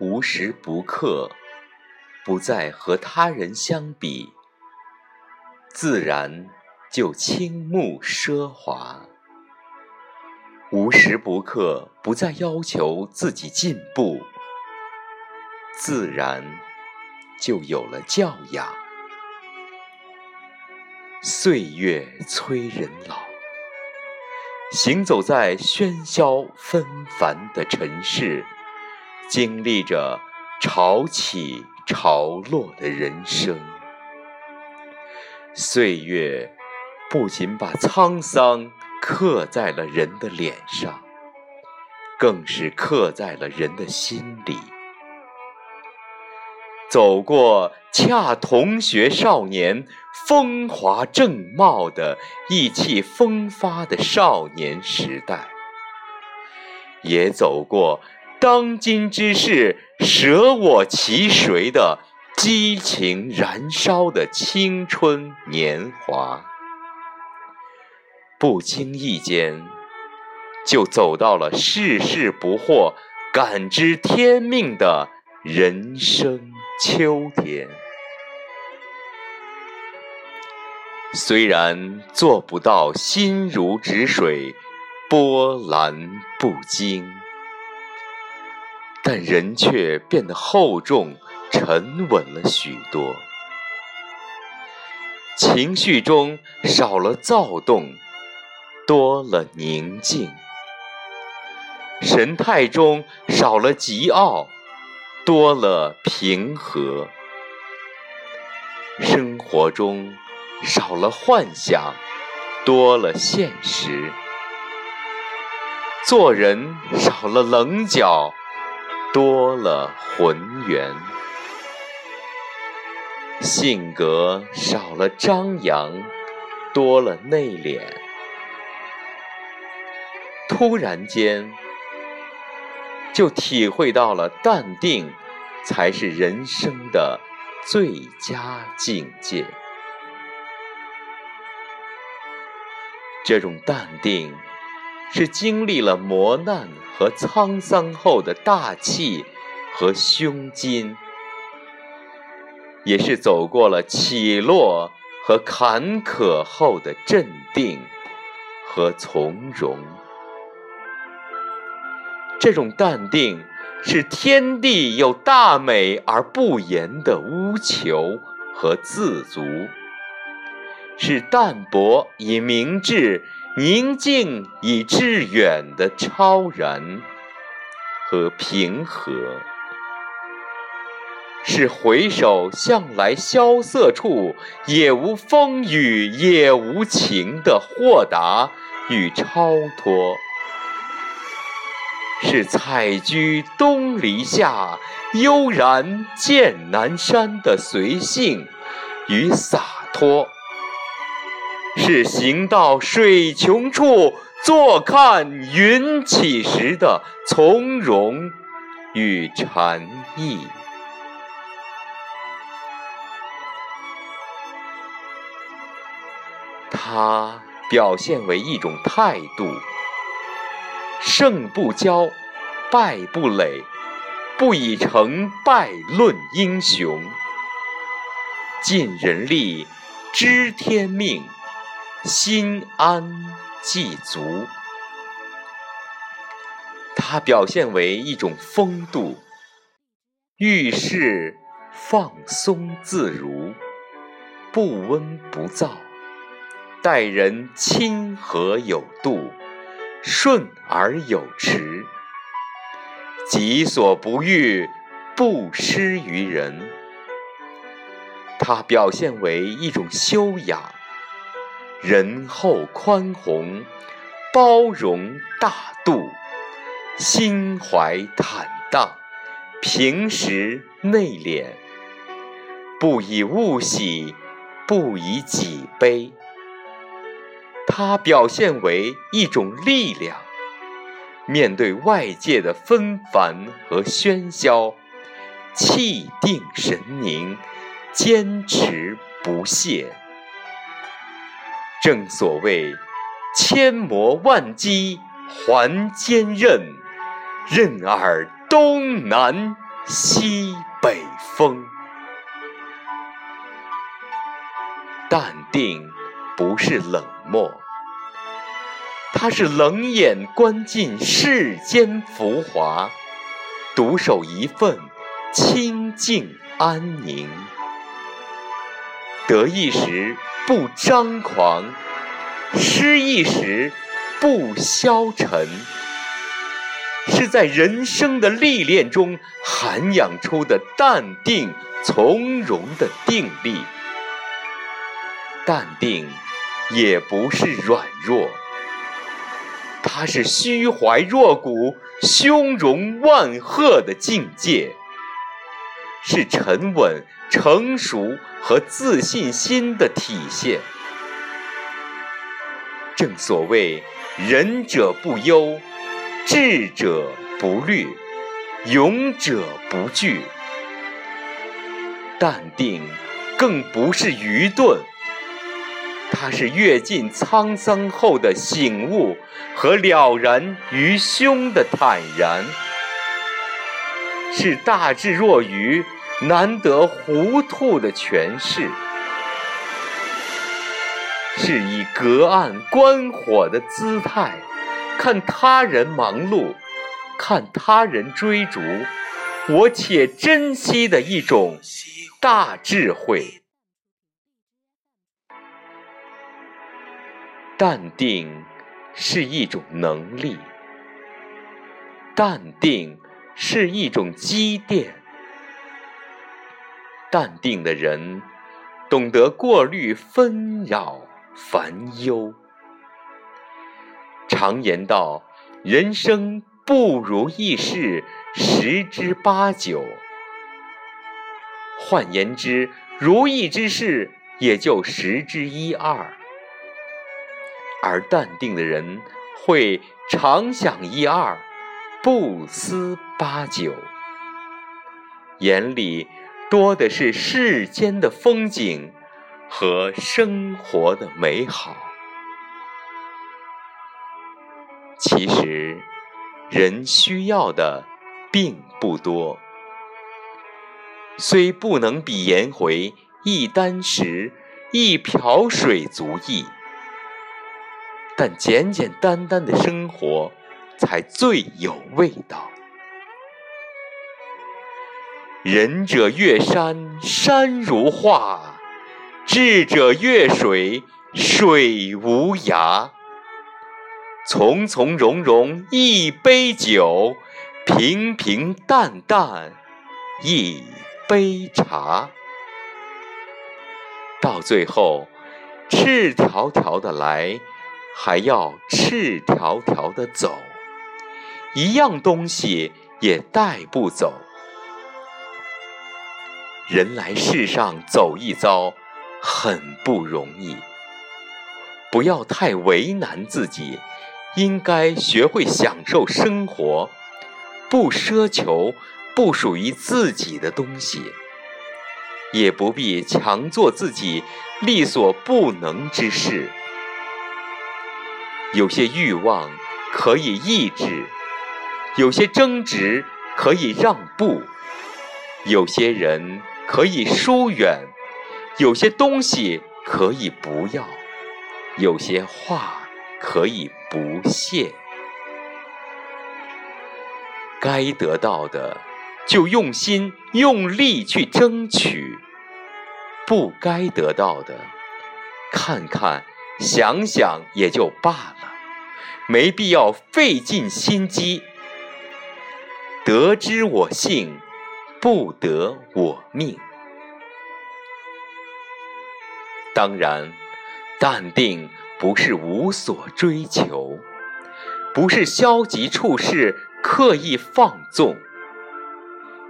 无时不刻不再和他人相比，自然就倾慕奢华；无时不刻不再要求自己进步，自然就有了教养。岁月催人老，行走在喧嚣纷繁的尘世。经历着潮起潮落的人生，岁月不仅把沧桑刻在了人的脸上，更是刻在了人的心里。走过恰同学少年风华正茂的意气风发的少年时代，也走过。当今之事，舍我其谁的激情燃烧的青春年华，不经意间就走到了世事不惑、感知天命的人生秋天。虽然做不到心如止水、波澜不惊。但人却变得厚重、沉稳了许多，情绪中少了躁动，多了宁静；神态中少了桀骜，多了平和；生活中少了幻想，多了现实；做人少了棱角。多了浑圆，性格少了张扬，多了内敛。突然间，就体会到了淡定才是人生的最佳境界。这种淡定。是经历了磨难和沧桑后的大气和胸襟，也是走过了起落和坎坷后的镇定和从容。这种淡定，是天地有大美而不言的无求和自足，是淡泊以明志。宁静以致远的超然和平和，是回首向来萧瑟处也无风雨也无晴的豁达与超脱，是采菊东篱下，悠然见南山的随性与洒脱。是行到水穷处，坐看云起时的从容与禅意。它表现为一种态度：胜不骄，败不馁，不以成败论英雄，尽人力，知天命。心安即足，它表现为一种风度，遇事放松自如，不温不躁，待人亲和有度，顺而有持，己所不欲，不施于人。它表现为一种修养。仁厚宽宏，包容大度，心怀坦荡，平时内敛，不以物喜，不以己悲。它表现为一种力量，面对外界的纷繁和喧嚣，气定神凝，坚持不懈。正所谓，千磨万击还坚韧，任尔东南西北风。淡定不是冷漠，它是冷眼观尽世间浮华，独守一份清静安宁。得意时不张狂，失意时不消沉，是在人生的历练中涵养出的淡定从容的定力。淡定也不是软弱，它是虚怀若谷、胸容万壑的境界，是沉稳。成熟和自信心的体现。正所谓“仁者不忧，智者不虑，勇者不惧”。淡定更不是愚钝，它是阅尽沧桑后的醒悟和了然于胸的坦然，是大智若愚。难得糊涂的诠释，是以隔岸观火的姿态，看他人忙碌，看他人追逐，我且珍惜的一种大智慧。淡定是一种能力，淡定是一种积淀。淡定的人，懂得过滤纷扰烦忧。常言道：“人生不如意事十之八九。”换言之，如意之事也就十之一二。而淡定的人会常想一二，不思八九，眼里。多的是世间的风景和生活的美好。其实，人需要的并不多，虽不能比颜回一箪食、一瓢水足矣，但简简单单的生活才最有味道。仁者越山，山如画；智者越水，水无涯。从从容容一杯酒，平平淡淡一杯茶。到最后，赤条条的来，还要赤条条的走，一样东西也带不走。人来世上走一遭，很不容易。不要太为难自己，应该学会享受生活，不奢求不属于自己的东西，也不必强做自己力所不能之事。有些欲望可以抑制，有些争执可以让步，有些人。可以疏远，有些东西可以不要，有些话可以不屑。该得到的，就用心用力去争取；不该得到的，看看想想也就罢了，没必要费尽心机。得之我幸。不得我命。当然，淡定不是无所追求，不是消极处事、刻意放纵，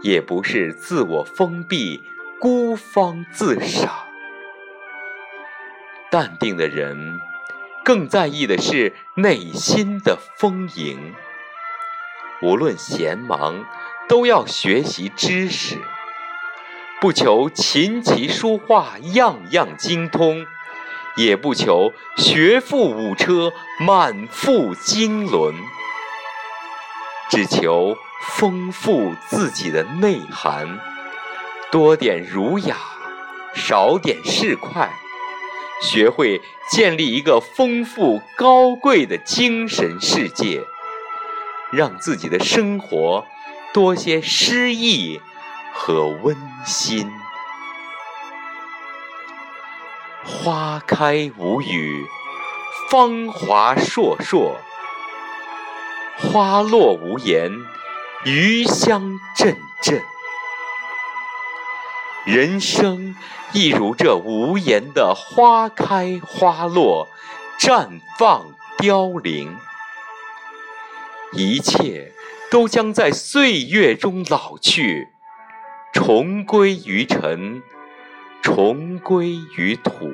也不是自我封闭、孤芳自赏。淡定的人，更在意的是内心的丰盈。无论闲忙。都要学习知识，不求琴棋书画样样精通，也不求学富五车满腹经纶，只求丰富自己的内涵，多点儒雅，少点市侩，学会建立一个丰富高贵的精神世界，让自己的生活多些诗意和温馨。花开无语，芳华烁烁；花落无言，余香阵阵。人生亦如这无言的花开花落，绽放凋零，一切都将在岁月中老去，重归于尘。重归于土，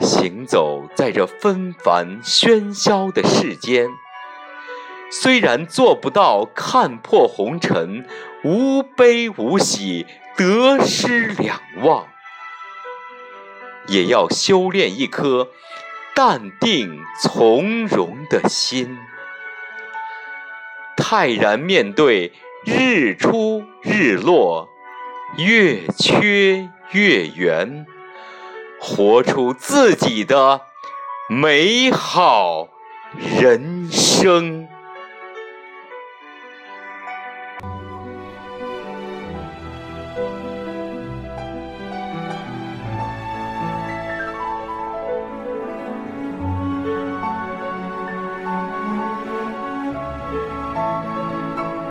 行走在这纷繁喧嚣的世间，虽然做不到看破红尘，无悲无喜，得失两忘，也要修炼一颗淡定从容的心，泰然面对日出日落。月缺月圆，活出自己的美好人生。